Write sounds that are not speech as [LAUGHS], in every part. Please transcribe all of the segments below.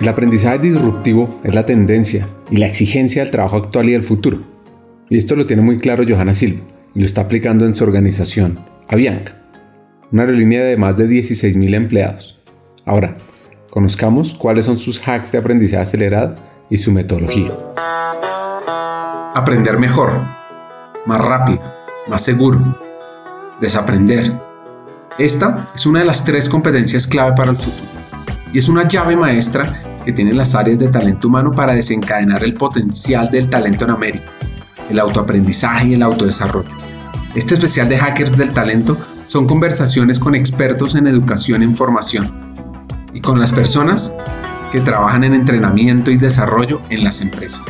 El aprendizaje disruptivo es la tendencia y la exigencia del trabajo actual y del futuro. Y esto lo tiene muy claro Johanna Silva y lo está aplicando en su organización, Avianca, una aerolínea de más de 16.000 empleados. Ahora, conozcamos cuáles son sus hacks de aprendizaje acelerado y su metodología. Aprender mejor, más rápido, más seguro. Desaprender. Esta es una de las tres competencias clave para el futuro y es una llave maestra que tienen las áreas de talento humano para desencadenar el potencial del talento en América, el autoaprendizaje y el autodesarrollo. Este especial de Hackers del Talento son conversaciones con expertos en educación e información y con las personas que trabajan en entrenamiento y desarrollo en las empresas.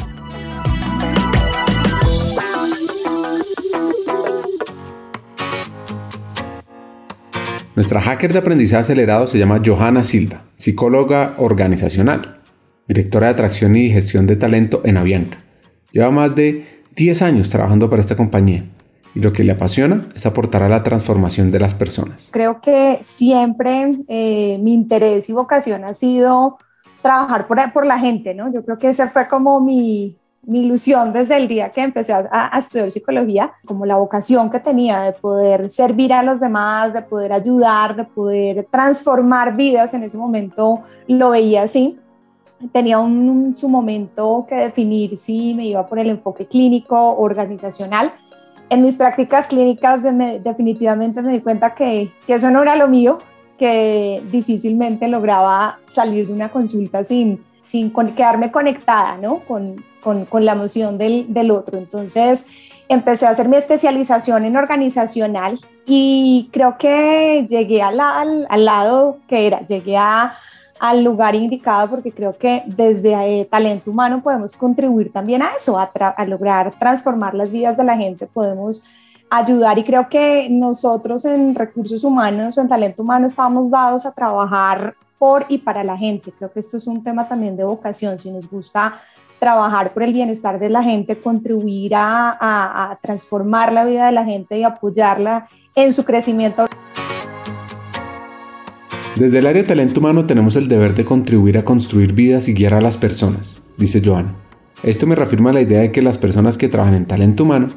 Nuestra hacker de aprendizaje acelerado se llama Johanna Silva, psicóloga organizacional, directora de atracción y gestión de talento en Avianca. Lleva más de 10 años trabajando para esta compañía y lo que le apasiona es aportar a la transformación de las personas. Creo que siempre eh, mi interés y vocación ha sido trabajar por, por la gente, ¿no? Yo creo que ese fue como mi, mi ilusión desde el día que empecé a, estudiar psicología, como la vocación que tenía de poder servir a los demás, de poder ayudar, de poder transformar vidas, en ese momento lo veía así. Tenía un, su momento que definir si me iba por el enfoque clínico, organizacional. En mis prácticas clínicas definitivamente me di cuenta que, que eso no era lo mío, que difícilmente lograba salir de una consulta sin, sin quedarme conectada ¿no? con, con, con la emoción del, del, otro. Entonces empecé a hacer mi especialización en organizacional y creo que llegué al, al, lado que era, llegué a, al lugar indicado porque creo que desde eh, talento humano podemos contribuir también a eso, a, a lograr transformar las vidas de la gente, podemos ayudar y creo que nosotros en recursos humanos o en talento humano estamos dados a trabajar por y para la gente. Creo que esto es un tema también de vocación. Si nos gusta trabajar por el bienestar de la gente, contribuir a, a, transformar la vida de la gente y apoyarla en su crecimiento. Desde el área de talento humano tenemos el deber de contribuir a construir vidas y guiar a las personas, dice Joana. Esto me reafirma la idea de que las personas que trabajan en talento humano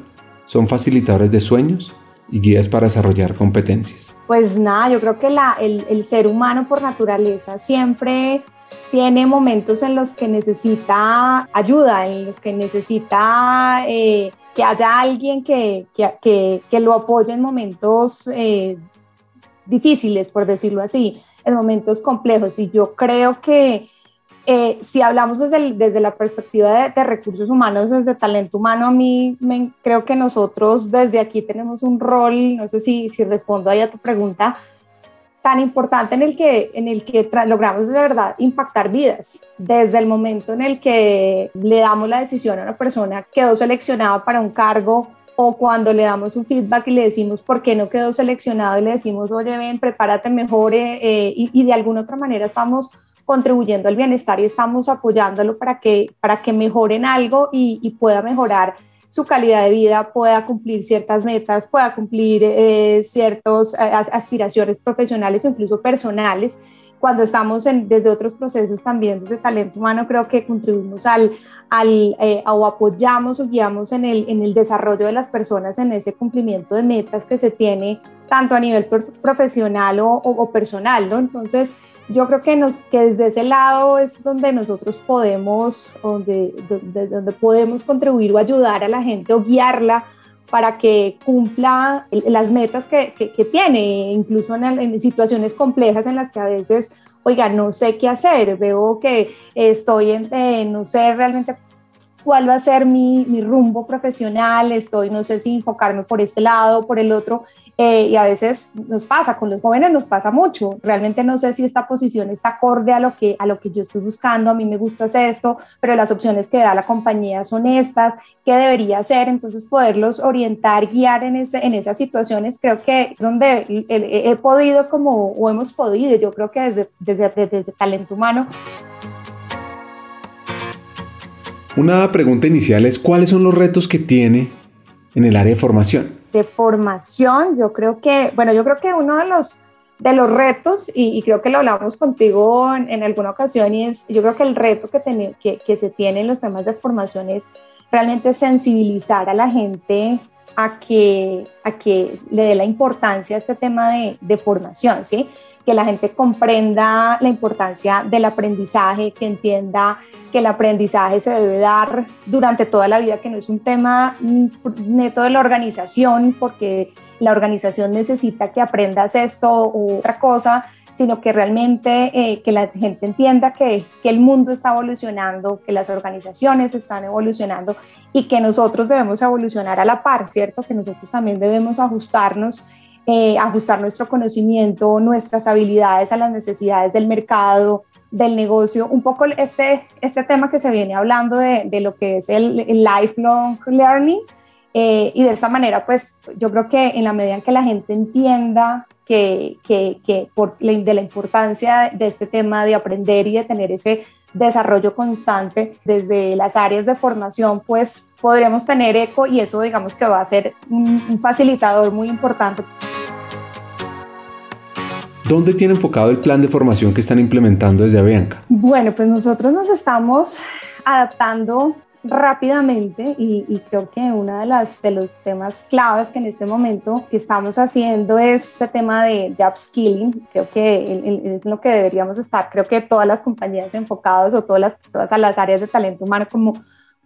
son facilitadores de sueños, y guías para desarrollar competencias? Pues nada, yo creo que la, el, el, ser humano por naturaleza siempre tiene momentos en los que necesita ayuda, en los que necesita eh, que haya alguien que, que, que, lo apoye en momentos eh, difíciles, por decirlo así, en momentos complejos. Y yo creo que eh, si hablamos desde, desde la perspectiva de, recursos humanos, desde talento humano, a mí me, creo que nosotros desde aquí tenemos un rol, no sé si, si respondo ahí a tu pregunta, tan importante en el que, en el que logramos de verdad impactar vidas. Desde el momento en el que le damos la decisión a una persona, quedó seleccionada para un cargo o cuando le damos un feedback y le decimos por qué no quedó seleccionado y le decimos, oye, ven, prepárate mejor eh, eh, y, y de alguna otra manera estamos contribuyendo al bienestar y estamos apoyándolo para que, para que mejoren algo y, pueda mejorar su calidad de vida, pueda cumplir ciertas metas, pueda cumplir eh, ciertas eh, aspiraciones profesionales incluso personales. Cuando estamos en, desde otros procesos también, desde talento humano, creo que contribuimos al, al eh, o apoyamos o guiamos en el, en el desarrollo de las personas en ese cumplimiento de metas que se tiene tanto a nivel profesional o, o personal, ¿no? Entonces, yo creo que, nos, que desde ese lado es donde nosotros podemos, donde, donde, podemos contribuir o ayudar a la gente o guiarla para que cumpla las metas que, que, tiene, incluso en, en, situaciones complejas en las que a veces, oiga, no sé qué hacer, veo que estoy en, eh, no sé realmente cuál va a ser mi, mi, rumbo profesional, estoy, no sé si enfocarme por este lado por el otro, eh, y a veces nos pasa, con los jóvenes nos pasa mucho, realmente no sé si esta posición está acorde a lo, que, a lo que yo estoy buscando, a mí me gusta esto, pero las opciones que da la compañía son estas, ¿qué debería hacer? Entonces poderlos orientar, guiar en, ese, en esas situaciones, creo que es donde he, he podido como, o hemos podido, yo creo que desde, desde, desde, desde talento humano, una pregunta inicial es cuáles son los retos que tiene en el área de formación. De formación, yo creo que, bueno, yo creo que uno de los de los retos, y, creo que lo hablamos contigo en, alguna ocasión, y es, yo creo que el reto que, que, que se tiene en los temas de formación es realmente sensibilizar a la gente a que, a que le dé la importancia a este tema de, formación, ¿sí? que la gente comprenda la importancia del aprendizaje, que entienda que el aprendizaje se debe dar durante toda la vida, que no es un tema neto de la organización, porque la organización necesita que aprendas esto u otra cosa, sino que realmente eh, que la gente entienda que, que, el mundo está evolucionando, que las organizaciones están evolucionando y que nosotros debemos evolucionar a la par, ¿cierto? Que nosotros también debemos ajustarnos eh, ajustar nuestro conocimiento, nuestras habilidades a las necesidades del mercado, del negocio, un poco este, este tema que se viene hablando de, de lo que es el, lifelong learning. Eh, y de esta manera, pues yo creo que en la medida en que la gente entienda que, que, que por, de la importancia de este tema de aprender y de tener ese desarrollo constante desde las áreas de formación, pues podremos tener eco y eso digamos que va a ser un facilitador muy importante. ¿Dónde tiene enfocado el plan de formación que están implementando desde Avianca? Bueno, pues nosotros nos estamos adaptando rápidamente y, creo que uno de, las, de los temas claves que en este momento que estamos haciendo es este tema de, upskilling. Creo que es lo que deberíamos estar, creo que todas las compañías enfocadas o todas las, todas las áreas de talento humano como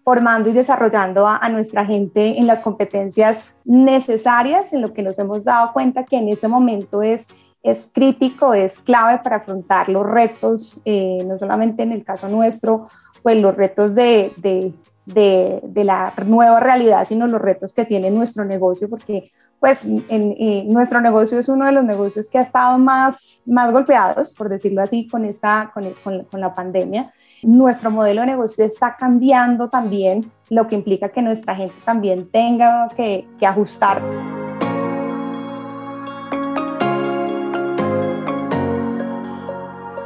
formando y desarrollando a, a, nuestra gente en las competencias necesarias, en lo que nos hemos dado cuenta que en este momento es es crítico, es clave para afrontar los retos, eh, no solamente en el caso nuestro, pues los retos de, de, de, la nueva realidad, sino los retos que tiene nuestro negocio, porque pues en, eh, nuestro negocio es uno de los negocios que ha estado más, más golpeados, por decirlo así, con, esta, con, con, con la pandemia. Nuestro modelo de negocio está cambiando también, lo que implica que nuestra gente también tenga que ajustar.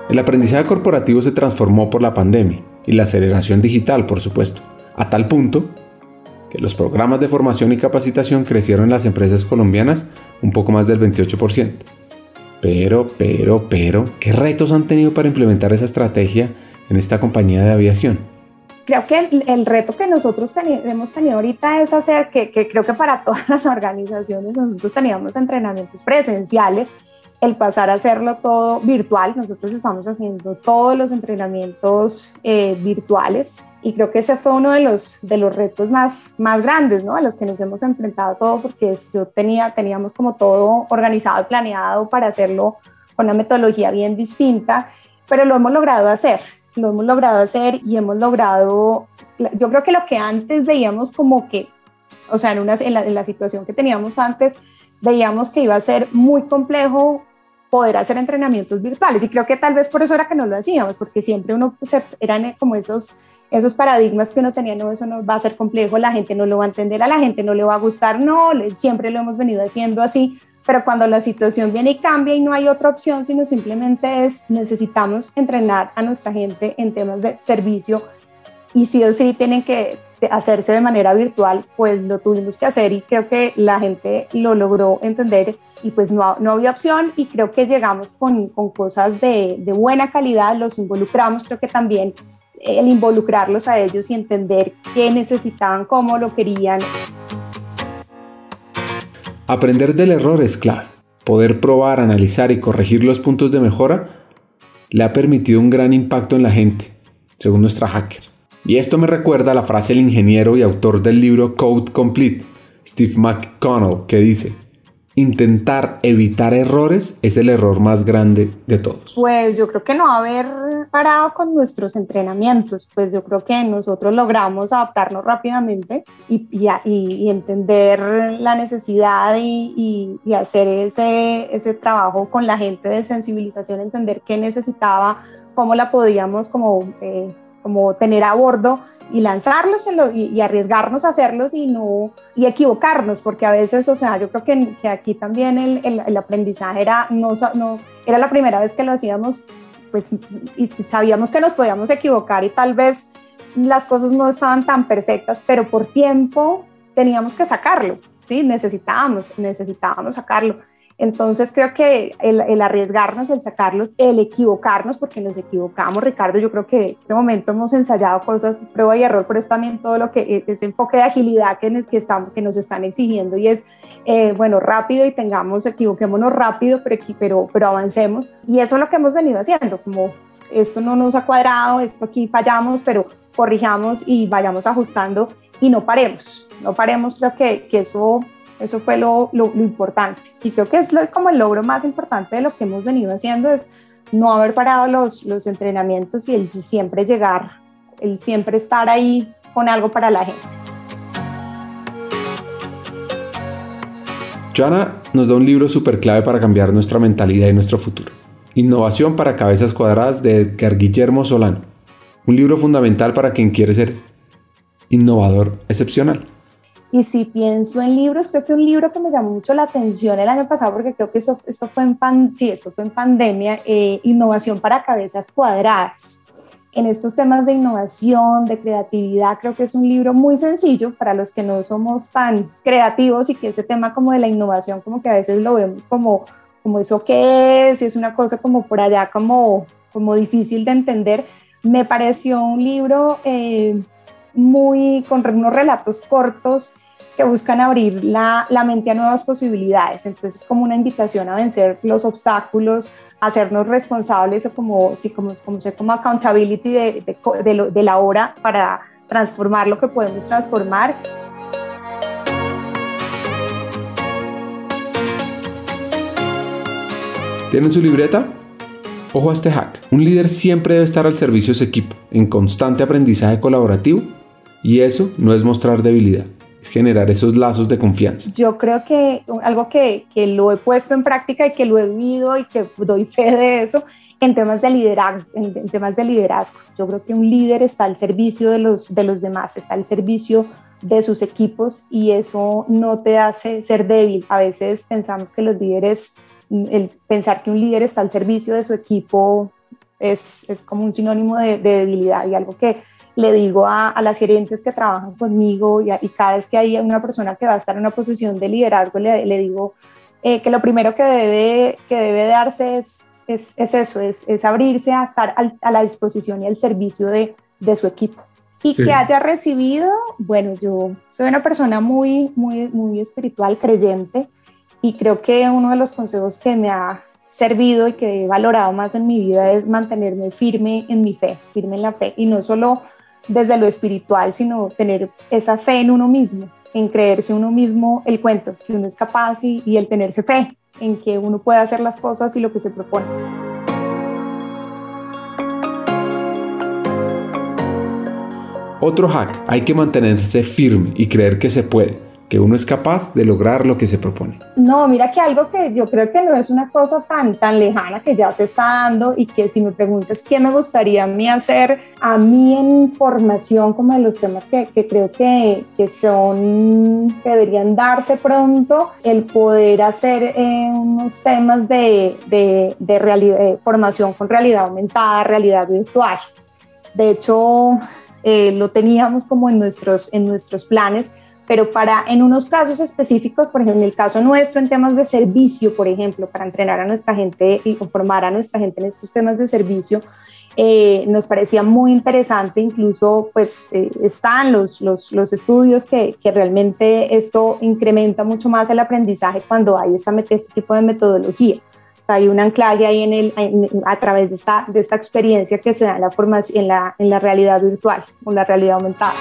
El aprendizaje corporativo se transformó por la pandemia y la aceleración digital, por supuesto, a tal punto que los programas de formación y capacitación crecieron en las empresas colombianas un poco más del 28%. Pero, pero, pero, ¿qué retos han tenido para implementar esa estrategia en esta compañía de aviación? Creo que el, reto que nosotros hemos tenido ahorita es hacer que, que creo que para todas las [LAUGHS] organizaciones nosotros teníamos entrenamientos presenciales el pasar a hacerlo todo virtual. Nosotros estamos haciendo todos los entrenamientos eh, virtuales y creo que ese fue uno de los, de los retos más, más grandes, ¿no? A los que nos hemos enfrentado todo porque yo tenía, teníamos como todo organizado y planeado para hacerlo con una metodología bien distinta, pero lo hemos logrado hacer, lo hemos logrado hacer y hemos logrado, yo creo que lo que antes veíamos como que, o sea, en, una, en, la, en la situación que teníamos antes, veíamos que iba a ser muy complejo poder hacer entrenamientos virtuales. Y creo que tal vez por eso era que no lo hacíamos, porque siempre uno se, eran como esos, esos paradigmas que uno tenía, no, eso no va a ser complejo, la gente no lo va a entender, a la gente no le va a gustar, no, siempre lo hemos venido haciendo así, pero cuando la situación viene y cambia y no hay otra opción, sino simplemente es necesitamos entrenar a nuestra gente en temas de servicio y sí o sí tienen que hacerse de manera virtual, pues lo tuvimos que hacer y creo que la gente lo logró entender y pues no, no había opción y creo que llegamos con, con cosas de, de, buena calidad, los involucramos, creo que también el involucrarlos a ellos y entender qué necesitaban, cómo lo querían. Aprender del error es clave. Poder probar, analizar y corregir los puntos de mejora le ha permitido un gran impacto en la gente, según nuestra hacker. Y esto me recuerda la frase del ingeniero y autor del libro Code Complete, Steve McConnell, que dice, intentar evitar errores es el error más grande de todos? Pues yo creo que no haber parado con nuestros entrenamientos, pues yo creo que nosotros logramos adaptarnos rápidamente y, entender la necesidad y, hacer ese, ese trabajo con la gente de sensibilización, entender qué necesitaba, cómo la podíamos como... Eh, como tener a bordo y lanzarlos y, arriesgarnos a hacerlos y no y equivocarnos porque a veces o sea yo creo que, que aquí también el, el, aprendizaje era no, no era la primera vez que lo hacíamos pues y sabíamos que nos podíamos equivocar y tal vez las cosas no estaban tan perfectas pero por tiempo teníamos que sacarlo sí necesitábamos necesitábamos sacarlo Entonces creo que el, arriesgarnos, el sacarlos, el equivocarnos, porque nos equivocamos, Ricardo, yo creo que en este momento hemos ensayado cosas, prueba y error, pero es también todo lo que e, ese enfoque de agilidad que nos, que estamos, que nos están exigiendo y es, eh, bueno, rápido y tengamos, equivoquémonos rápido, pero, pero, pero avancemos. Y eso es lo que hemos venido haciendo, como esto no nos ha cuadrado, esto aquí fallamos, pero corrijamos y vayamos ajustando y no paremos, no paremos, creo que, que eso eso fue lo, lo, importante. Y creo que es como el logro más importante de lo que hemos venido haciendo, es no haber parado los, los entrenamientos y el siempre llegar, el siempre estar ahí con algo para la gente. Joana nos da un libro súper clave para cambiar nuestra mentalidad y nuestro futuro. Innovación para cabezas cuadradas de Edgar Guillermo Solano. Un libro fundamental para quien quiere ser innovador excepcional. Y si pienso en libros, creo que un libro que me llamó mucho la atención el año pasado, porque creo que eso, esto, fue en pan, sí, esto fue en pandemia, eh, Innovación para Cabezas Cuadradas. En estos temas de innovación, de creatividad, creo que es un libro muy sencillo para los que no somos tan creativos y que ese tema como de la innovación, como que a veces lo vemos como, como eso que es, y es una cosa como por allá, como, como difícil de entender. Me pareció un libro... Eh, muy con unos relatos cortos que buscan abrir la, la, mente a nuevas posibilidades. Entonces, como una invitación a vencer los obstáculos, hacernos responsables o como, sí, como, como, sé, como accountability de, de, de, la hora para transformar lo que podemos transformar. ¿Tienen su libreta? Ojo a este hack. Un líder siempre debe estar al servicio de su equipo, en constante aprendizaje colaborativo y eso no es mostrar debilidad, es generar esos lazos de confianza. Yo creo que algo que, que lo he puesto en práctica y que lo he vivido y que doy fe de eso en temas de liderazgo, en, temas de liderazgo. Yo creo que un líder está al servicio de los, de los demás, está al servicio de sus equipos y eso no te hace ser débil. A veces pensamos que los líderes, el pensar que un líder está al servicio de su equipo es, es como un sinónimo de, de debilidad y algo que le digo a, las gerentes que trabajan conmigo y, cada vez que hay una persona que va a estar en una posición de liderazgo, le, le digo eh, que lo primero que debe, que debe darse es, es, es eso, es, es, abrirse a estar a la disposición y al servicio de, de su equipo. Y que haya recibido, bueno, yo soy una persona muy, muy, muy espiritual, creyente, y creo que uno de los consejos que me ha servido y que he valorado más en mi vida es mantenerme firme en mi fe, firme en la fe, y no solo desde lo espiritual, sino tener esa fe en uno mismo, en creerse uno mismo el cuento, que uno es capaz y, y el tenerse fe en que uno puede hacer las cosas y lo que se propone. Otro hack, hay que mantenerse firme y creer que se puede que uno es capaz de lograr lo que se propone. No, mira que algo que yo creo que no es una cosa tan, tan lejana que ya se está dando y que si me preguntas qué me gustaría a mí hacer, a mí en formación como de los temas que, que creo que, que, son, que deberían darse pronto, el poder hacer eh, unos temas de, de, de, realidad, formación con realidad aumentada, realidad virtual. De hecho, eh, lo teníamos como en nuestros, en nuestros planes, pero para en unos casos específicos, por ejemplo, en el caso nuestro en temas de servicio, por ejemplo, para entrenar a nuestra gente y formar a nuestra gente en estos temas de servicio, eh, nos parecía muy interesante, incluso pues eh, están los, los, los estudios que, que, realmente esto incrementa mucho más el aprendizaje cuando hay esta, este tipo de metodología. hay un anclaje ahí en el, a través de esta, de esta experiencia que se da en la, formación, en la, en la realidad virtual o la realidad aumentada.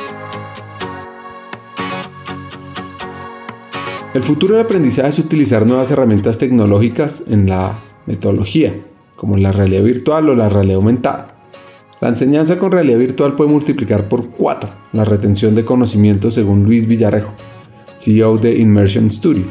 El futuro del aprendizaje es utilizar nuevas herramientas tecnológicas en la metodología, como la realidad virtual o la realidad aumentada. La enseñanza con realidad virtual puede multiplicar por 4 la retención de conocimientos según Luis Villarejo, CEO de Immersion Studio,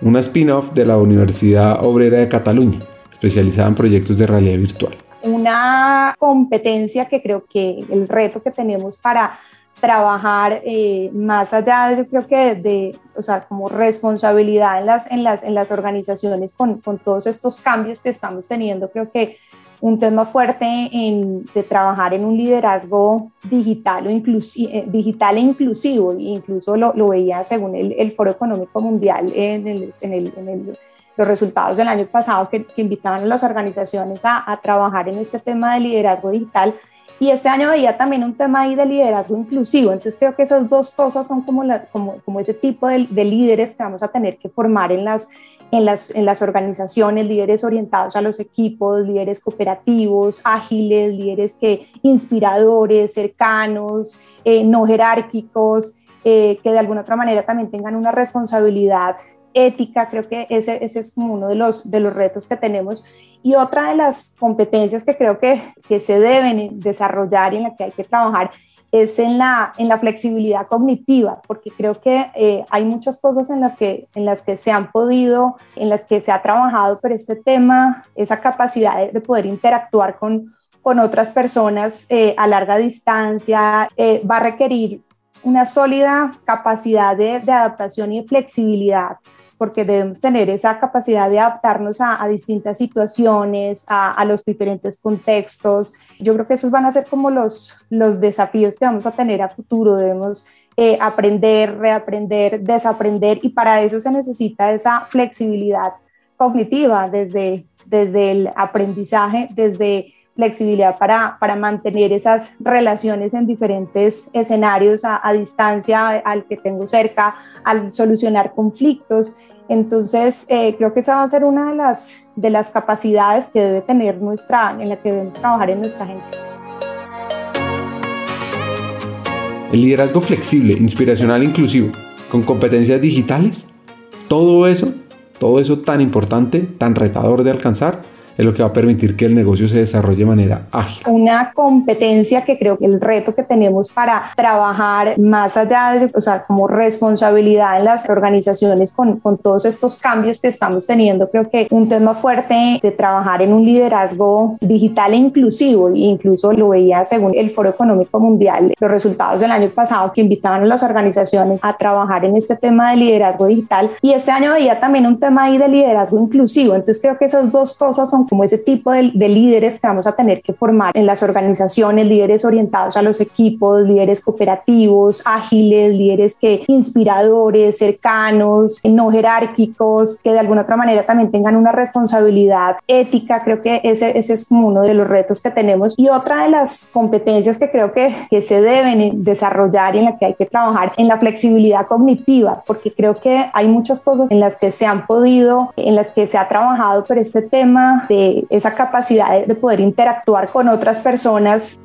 una spin-off de la Universidad Obrera de Cataluña, especializada en proyectos de realidad virtual. Una competencia que creo que el reto que tenemos para trabajar eh, más allá, yo creo que de, o sea, como responsabilidad en las, en las, en las organizaciones con, con todos estos cambios que estamos teniendo, creo que un tema fuerte en, de trabajar en un liderazgo digital, o eh, digital e inclusivo, e incluso lo, lo veía según el, el, Foro Económico Mundial en el, en el, en los resultados del año pasado que, invitaban a las organizaciones a, trabajar en este tema de liderazgo digital. Y este año veía también un tema ahí de liderazgo inclusivo. Entonces creo que esas dos cosas son como, la, como, como ese tipo de, de, líderes que vamos a tener que formar en las, en las, en las organizaciones, líderes orientados a los equipos, líderes cooperativos, ágiles, líderes que inspiradores, cercanos, eh, no jerárquicos, eh, que de alguna otra manera también tengan una responsabilidad ética, creo que ese, ese es como uno de los, de los retos que tenemos. Y otra de las competencias que creo que, que se deben desarrollar y en la que hay que trabajar es en la, en la flexibilidad cognitiva, porque creo que eh, hay muchas cosas en las, que, en las que se han podido, en las que se ha trabajado, pero este tema, esa capacidad de, poder interactuar con, con otras personas eh, a larga distancia, eh, va a requerir una sólida capacidad de, de adaptación y de flexibilidad porque debemos tener esa capacidad de adaptarnos a, distintas situaciones, a, los diferentes contextos. Yo creo que esos van a ser como los, los desafíos que vamos a tener a futuro. Debemos eh, aprender, reaprender, desaprender y para eso se necesita esa flexibilidad cognitiva desde, desde el aprendizaje, desde flexibilidad para, para mantener esas relaciones en diferentes escenarios a, distancia al que tengo cerca, al solucionar conflictos. Entonces, eh, creo que esa va a ser una de las, de las capacidades que debe tener nuestra, en la que debemos trabajar en nuestra gente. El liderazgo flexible, inspiracional e inclusivo, con competencias digitales, todo eso, todo eso tan importante, tan retador de alcanzar, es lo que va a permitir que el negocio se desarrolle de manera ágil. Una competencia que creo que el reto que tenemos para trabajar más allá de, o sea, como responsabilidad en las organizaciones con, con todos estos cambios que estamos teniendo, creo que un tema fuerte de trabajar en un liderazgo digital e inclusivo, e incluso lo veía según el Foro Económico Mundial, los resultados del año pasado que invitaban a las organizaciones a trabajar en este tema de liderazgo digital y este año veía también un tema ahí de liderazgo inclusivo, entonces creo que esas dos cosas son como ese tipo de, líderes que vamos a tener que formar en las organizaciones, líderes orientados a los equipos, líderes cooperativos, ágiles, líderes que inspiradores, cercanos, no jerárquicos, que de alguna otra manera también tengan una responsabilidad ética. Creo que ese, ese es como uno de los retos que tenemos. Y otra de las competencias que creo que, que se deben desarrollar y en la que hay que trabajar en la flexibilidad cognitiva, porque creo que hay muchas cosas en las que se han podido, en las que se ha trabajado, pero este tema de esa capacidad de poder interactuar con otras personas.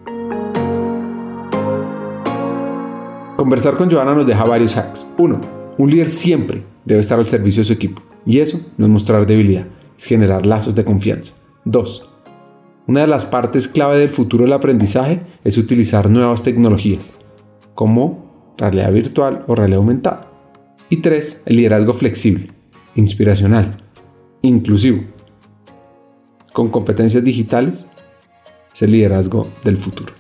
Conversar con Joana nos deja varios hacks. Uno, un líder siempre debe estar al servicio de su equipo. Y eso no es mostrar debilidad, es generar lazos de confianza. Dos, una de las partes clave del futuro del aprendizaje es utilizar nuevas tecnologías, como realidad virtual o realidad aumentada. Y tres, el liderazgo flexible, inspiracional, inclusivo, con competencias digitales es el liderazgo del futuro.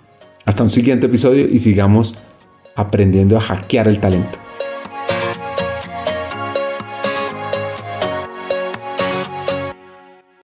Hasta un siguiente episodio y sigamos aprendiendo a hackear el talento.